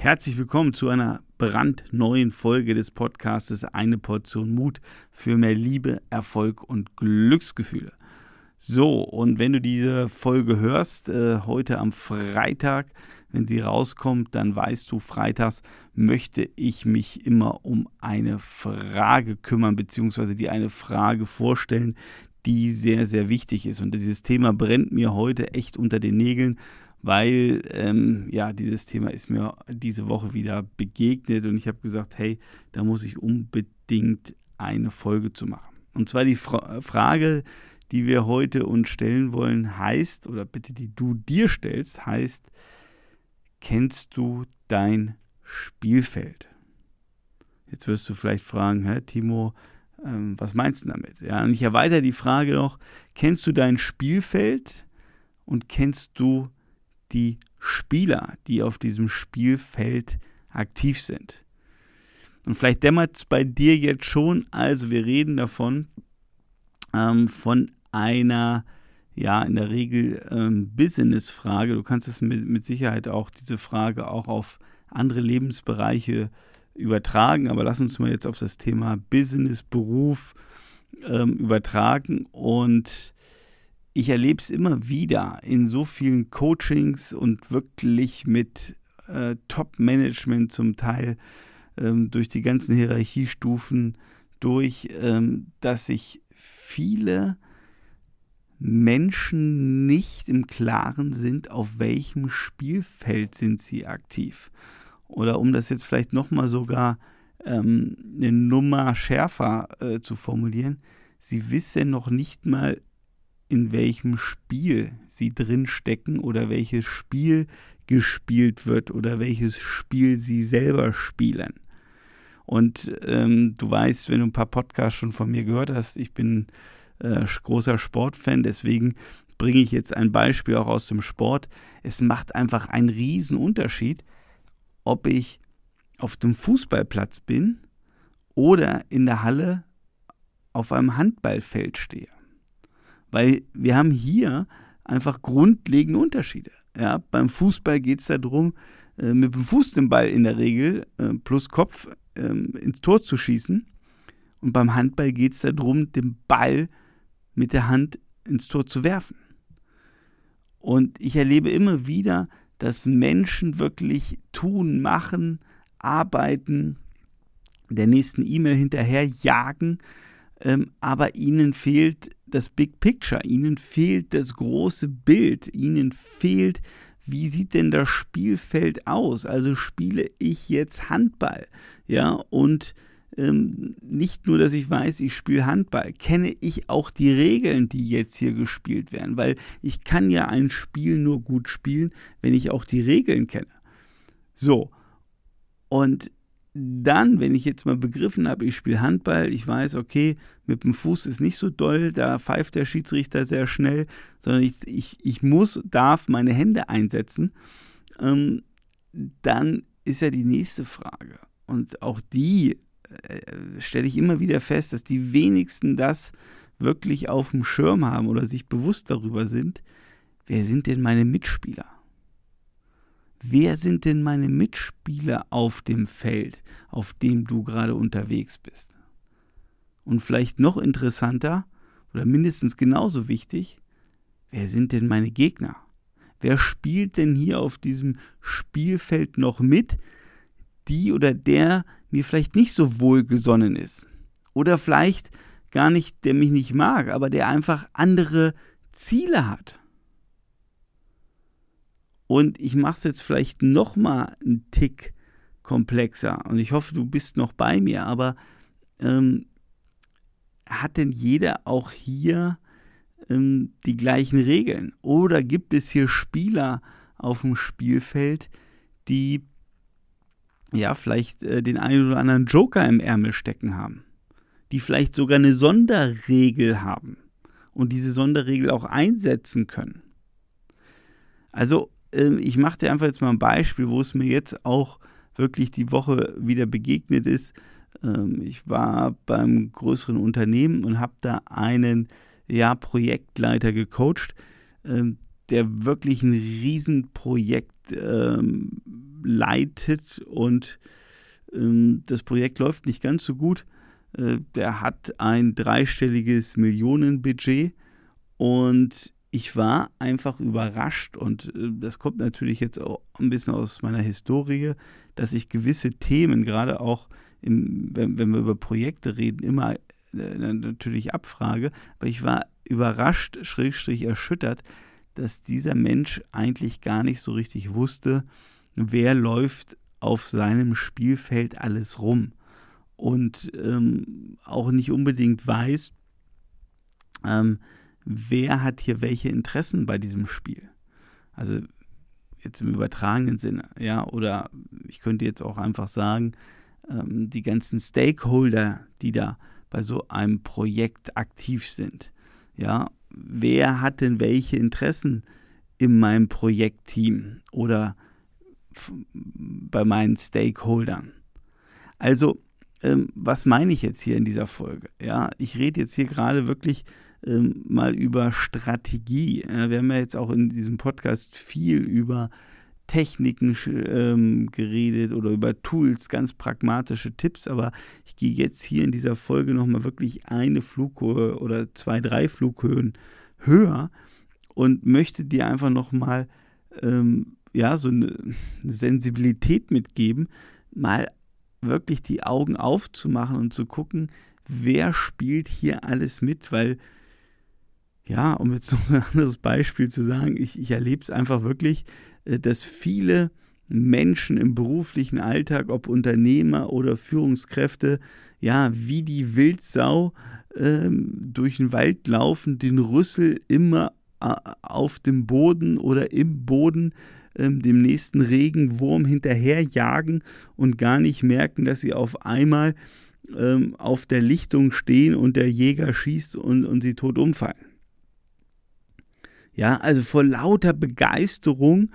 Herzlich willkommen zu einer brandneuen Folge des Podcastes Eine Portion Mut für mehr Liebe, Erfolg und Glücksgefühle. So, und wenn du diese Folge hörst, äh, heute am Freitag, wenn sie rauskommt, dann weißt du, freitags möchte ich mich immer um eine Frage kümmern, beziehungsweise dir eine Frage vorstellen, die sehr, sehr wichtig ist. Und dieses Thema brennt mir heute echt unter den Nägeln, weil ähm, ja, dieses Thema ist mir diese Woche wieder begegnet und ich habe gesagt, hey, da muss ich unbedingt eine Folge zu machen. Und zwar die Fra Frage, die wir heute uns stellen wollen, heißt, oder bitte die du dir stellst, heißt, kennst du dein Spielfeld? Jetzt wirst du vielleicht fragen, Hä, Timo, ähm, was meinst du damit? Ja, und ich erweitere die Frage noch, kennst du dein Spielfeld und kennst du die Spieler, die auf diesem Spielfeld aktiv sind. Und vielleicht dämmert es bei dir jetzt schon, also wir reden davon, ähm, von einer, ja, in der Regel ähm, Business-Frage. Du kannst es mit, mit Sicherheit auch, diese Frage auch auf andere Lebensbereiche übertragen, aber lass uns mal jetzt auf das Thema Business, Beruf ähm, übertragen und ich erlebe es immer wieder in so vielen Coachings und wirklich mit äh, Top-Management zum Teil ähm, durch die ganzen Hierarchiestufen durch, ähm, dass sich viele Menschen nicht im Klaren sind, auf welchem Spielfeld sind sie aktiv. Oder um das jetzt vielleicht nochmal sogar ähm, eine Nummer schärfer äh, zu formulieren, sie wissen noch nicht mal, in welchem Spiel sie drin stecken oder welches Spiel gespielt wird oder welches Spiel sie selber spielen. Und ähm, du weißt, wenn du ein paar Podcasts schon von mir gehört hast, ich bin äh, großer Sportfan, deswegen bringe ich jetzt ein Beispiel auch aus dem Sport. Es macht einfach einen riesen Unterschied, ob ich auf dem Fußballplatz bin oder in der Halle auf einem Handballfeld stehe. Weil wir haben hier einfach grundlegende Unterschiede. Ja, beim Fußball geht es darum, äh, mit dem Fuß den Ball in der Regel äh, plus Kopf äh, ins Tor zu schießen. Und beim Handball geht es darum, den Ball mit der Hand ins Tor zu werfen. Und ich erlebe immer wieder, dass Menschen wirklich tun, machen, arbeiten, der nächsten E-Mail hinterher jagen, ähm, aber ihnen fehlt das Big Picture, ihnen fehlt das große Bild, ihnen fehlt, wie sieht denn das Spielfeld aus? Also spiele ich jetzt Handball, ja, und ähm, nicht nur, dass ich weiß, ich spiele Handball, kenne ich auch die Regeln, die jetzt hier gespielt werden, weil ich kann ja ein Spiel nur gut spielen, wenn ich auch die Regeln kenne. So, und dann, wenn ich jetzt mal begriffen habe, ich spiele Handball, ich weiß, okay, mit dem Fuß ist nicht so doll, da pfeift der Schiedsrichter sehr schnell, sondern ich, ich, ich muss, darf meine Hände einsetzen, ähm, dann ist ja die nächste Frage. Und auch die äh, stelle ich immer wieder fest, dass die wenigsten das wirklich auf dem Schirm haben oder sich bewusst darüber sind, wer sind denn meine Mitspieler? Wer sind denn meine Mitspieler auf dem Feld, auf dem du gerade unterwegs bist? Und vielleicht noch interessanter oder mindestens genauso wichtig, wer sind denn meine Gegner? Wer spielt denn hier auf diesem Spielfeld noch mit, die oder der mir vielleicht nicht so wohlgesonnen ist? Oder vielleicht gar nicht, der mich nicht mag, aber der einfach andere Ziele hat. Und ich mache es jetzt vielleicht noch mal einen Tick komplexer. Und ich hoffe, du bist noch bei mir. Aber ähm, hat denn jeder auch hier ähm, die gleichen Regeln? Oder gibt es hier Spieler auf dem Spielfeld, die ja vielleicht äh, den einen oder anderen Joker im Ärmel stecken haben? Die vielleicht sogar eine Sonderregel haben und diese Sonderregel auch einsetzen können? Also ähm, ich mache dir einfach jetzt mal ein Beispiel, wo es mir jetzt auch wirklich die Woche wieder begegnet ist. Ähm, ich war beim größeren Unternehmen und habe da einen ja, Projektleiter gecoacht, ähm, der wirklich ein Riesenprojekt leitet und ähm, das Projekt läuft nicht ganz so gut. Äh, der hat ein dreistelliges Millionenbudget und ich war einfach überrascht und äh, das kommt natürlich jetzt auch ein bisschen aus meiner Historie, dass ich gewisse Themen, gerade auch im, wenn, wenn wir über Projekte reden, immer äh, natürlich abfrage. Aber ich war überrascht, schrägstrich erschüttert, dass dieser Mensch eigentlich gar nicht so richtig wusste, wer läuft auf seinem Spielfeld alles rum. Und ähm, auch nicht unbedingt weiß, ähm, wer hat hier welche Interessen bei diesem Spiel. Also jetzt im übertragenen Sinne, ja, oder ich könnte jetzt auch einfach sagen, ähm, die ganzen Stakeholder, die da bei so einem Projekt aktiv sind. Ja, wer hat denn welche Interessen in meinem Projektteam oder bei meinen Stakeholdern? Also, ähm, was meine ich jetzt hier in dieser Folge? Ja, ich rede jetzt hier gerade wirklich ähm, mal über Strategie. Ja, wir haben ja jetzt auch in diesem Podcast viel über Techniken ähm, geredet oder über Tools, ganz pragmatische Tipps, aber ich gehe jetzt hier in dieser Folge nochmal wirklich eine Flughöhe oder zwei, drei Flughöhen höher und möchte dir einfach nochmal ähm, ja, so eine Sensibilität mitgeben, mal wirklich die Augen aufzumachen und zu gucken, wer spielt hier alles mit, weil ja, um jetzt noch ein anderes Beispiel zu sagen, ich, ich erlebe es einfach wirklich, äh, dass viele Menschen im beruflichen Alltag, ob Unternehmer oder Führungskräfte, ja, wie die Wildsau ähm, durch den Wald laufen, den Rüssel immer äh, auf dem Boden oder im Boden ähm, dem nächsten Regenwurm hinterherjagen und gar nicht merken, dass sie auf einmal ähm, auf der Lichtung stehen und der Jäger schießt und, und sie tot umfallen. Ja, also vor lauter Begeisterung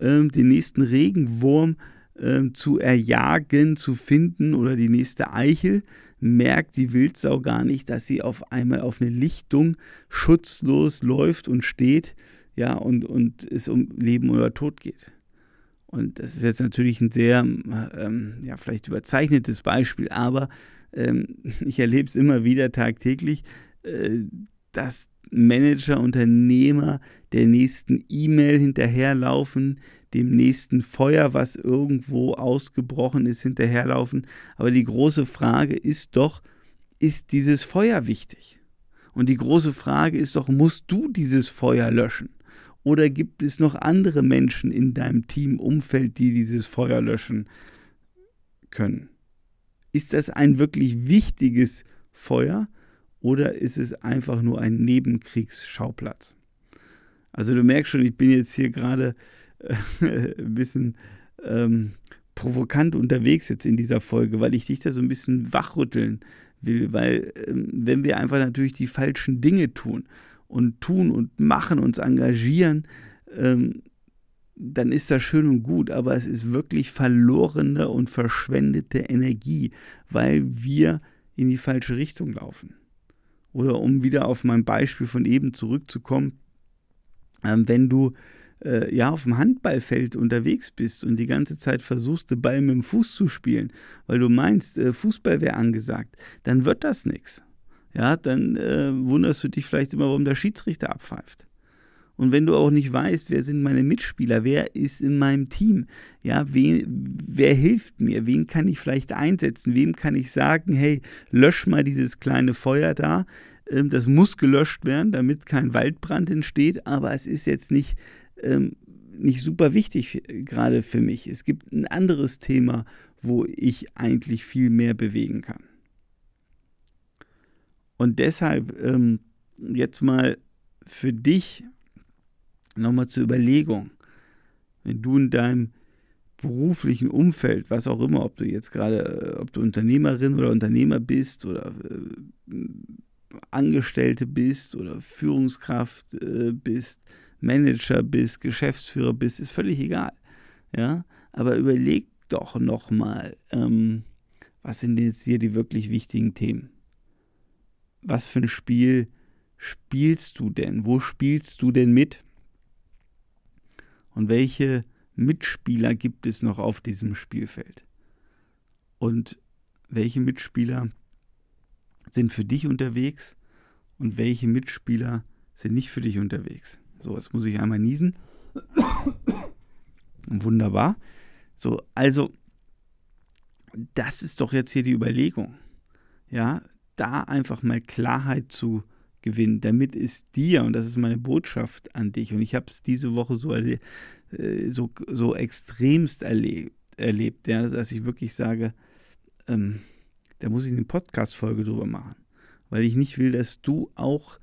ähm, den nächsten Regenwurm ähm, zu erjagen, zu finden oder die nächste Eichel, merkt die Wildsau gar nicht, dass sie auf einmal auf eine Lichtung schutzlos läuft und steht, ja, und, und es um Leben oder Tod geht. Und das ist jetzt natürlich ein sehr, ähm, ja, vielleicht überzeichnetes Beispiel, aber ähm, ich erlebe es immer wieder tagtäglich, äh, dass Manager, Unternehmer der nächsten E-Mail hinterherlaufen, dem nächsten Feuer, was irgendwo ausgebrochen ist, hinterherlaufen. Aber die große Frage ist doch, ist dieses Feuer wichtig? Und die große Frage ist doch, musst du dieses Feuer löschen? Oder gibt es noch andere Menschen in deinem Teamumfeld, die dieses Feuer löschen können? Ist das ein wirklich wichtiges Feuer oder ist es einfach nur ein Nebenkriegsschauplatz? Also du merkst schon, ich bin jetzt hier gerade äh, ein bisschen ähm, provokant unterwegs jetzt in dieser Folge, weil ich dich da so ein bisschen wachrütteln will, weil ähm, wenn wir einfach natürlich die falschen Dinge tun und tun und machen, uns engagieren, ähm, dann ist das schön und gut, aber es ist wirklich verlorene und verschwendete Energie, weil wir in die falsche Richtung laufen. Oder um wieder auf mein Beispiel von eben zurückzukommen, ähm, wenn du äh, ja auf dem Handballfeld unterwegs bist und die ganze Zeit versuchst, den Ball mit dem Fuß zu spielen, weil du meinst, äh, Fußball wäre angesagt, dann wird das nichts. Ja, dann äh, wunderst du dich vielleicht immer, warum der Schiedsrichter abpfeift. Und wenn du auch nicht weißt, wer sind meine Mitspieler, wer ist in meinem Team, ja, wen, wer hilft mir, wen kann ich vielleicht einsetzen, wem kann ich sagen, hey, lösch mal dieses kleine Feuer da, ähm, das muss gelöscht werden, damit kein Waldbrand entsteht, aber es ist jetzt nicht, ähm, nicht super wichtig gerade für mich. Es gibt ein anderes Thema, wo ich eigentlich viel mehr bewegen kann. Und deshalb ähm, jetzt mal für dich nochmal zur Überlegung, wenn du in deinem beruflichen Umfeld, was auch immer, ob du jetzt gerade, äh, ob du Unternehmerin oder Unternehmer bist oder äh, Angestellte bist oder Führungskraft äh, bist, Manager bist, Geschäftsführer bist, ist völlig egal. Ja, aber überleg doch nochmal, ähm, was sind jetzt hier die wirklich wichtigen Themen? Was für ein Spiel spielst du denn? Wo spielst du denn mit? Und welche Mitspieler gibt es noch auf diesem Spielfeld? Und welche Mitspieler sind für dich unterwegs und welche Mitspieler sind nicht für dich unterwegs? So, jetzt muss ich einmal niesen. Wunderbar. So, also, das ist doch jetzt hier die Überlegung. Ja, da einfach mal Klarheit zu gewinnen, damit es dir, und das ist meine Botschaft an dich, und ich habe es diese Woche so, erle äh, so, so extremst erlebt, erlebt ja, dass ich wirklich sage, ähm, da muss ich eine Podcast-Folge drüber machen. Weil ich nicht will, dass du auch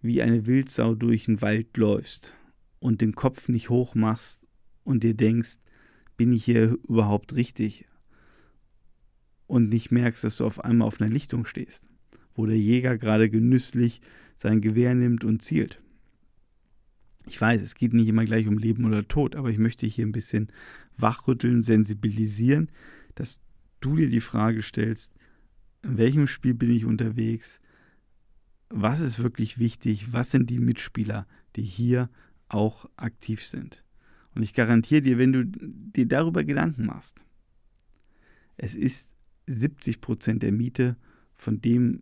wie eine Wildsau durch den Wald läufst und den Kopf nicht hoch machst und dir denkst, bin ich hier überhaupt richtig? Und nicht merkst, dass du auf einmal auf einer Lichtung stehst, wo der Jäger gerade genüsslich sein Gewehr nimmt und zielt. Ich weiß, es geht nicht immer gleich um Leben oder Tod, aber ich möchte hier ein bisschen wachrütteln, sensibilisieren, dass du dir die Frage stellst, in welchem Spiel bin ich unterwegs? Was ist wirklich wichtig? Was sind die Mitspieler, die hier auch aktiv sind? Und ich garantiere dir, wenn du dir darüber Gedanken machst, es ist 70 Prozent der Miete von dem,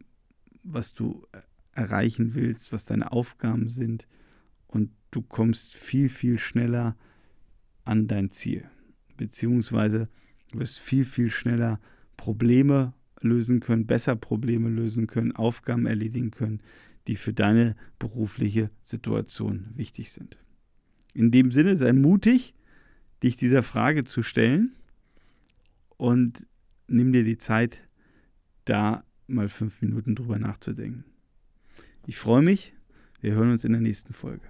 was du erreichen willst, was deine Aufgaben sind. Und du kommst viel, viel schneller an dein Ziel. Beziehungsweise du wirst viel, viel schneller Probleme lösen können, besser Probleme lösen können, Aufgaben erledigen können, die für deine berufliche Situation wichtig sind. In dem Sinne, sei mutig, dich dieser Frage zu stellen und nimm dir die Zeit, da mal fünf Minuten drüber nachzudenken. Ich freue mich. Wir hören uns in der nächsten Folge.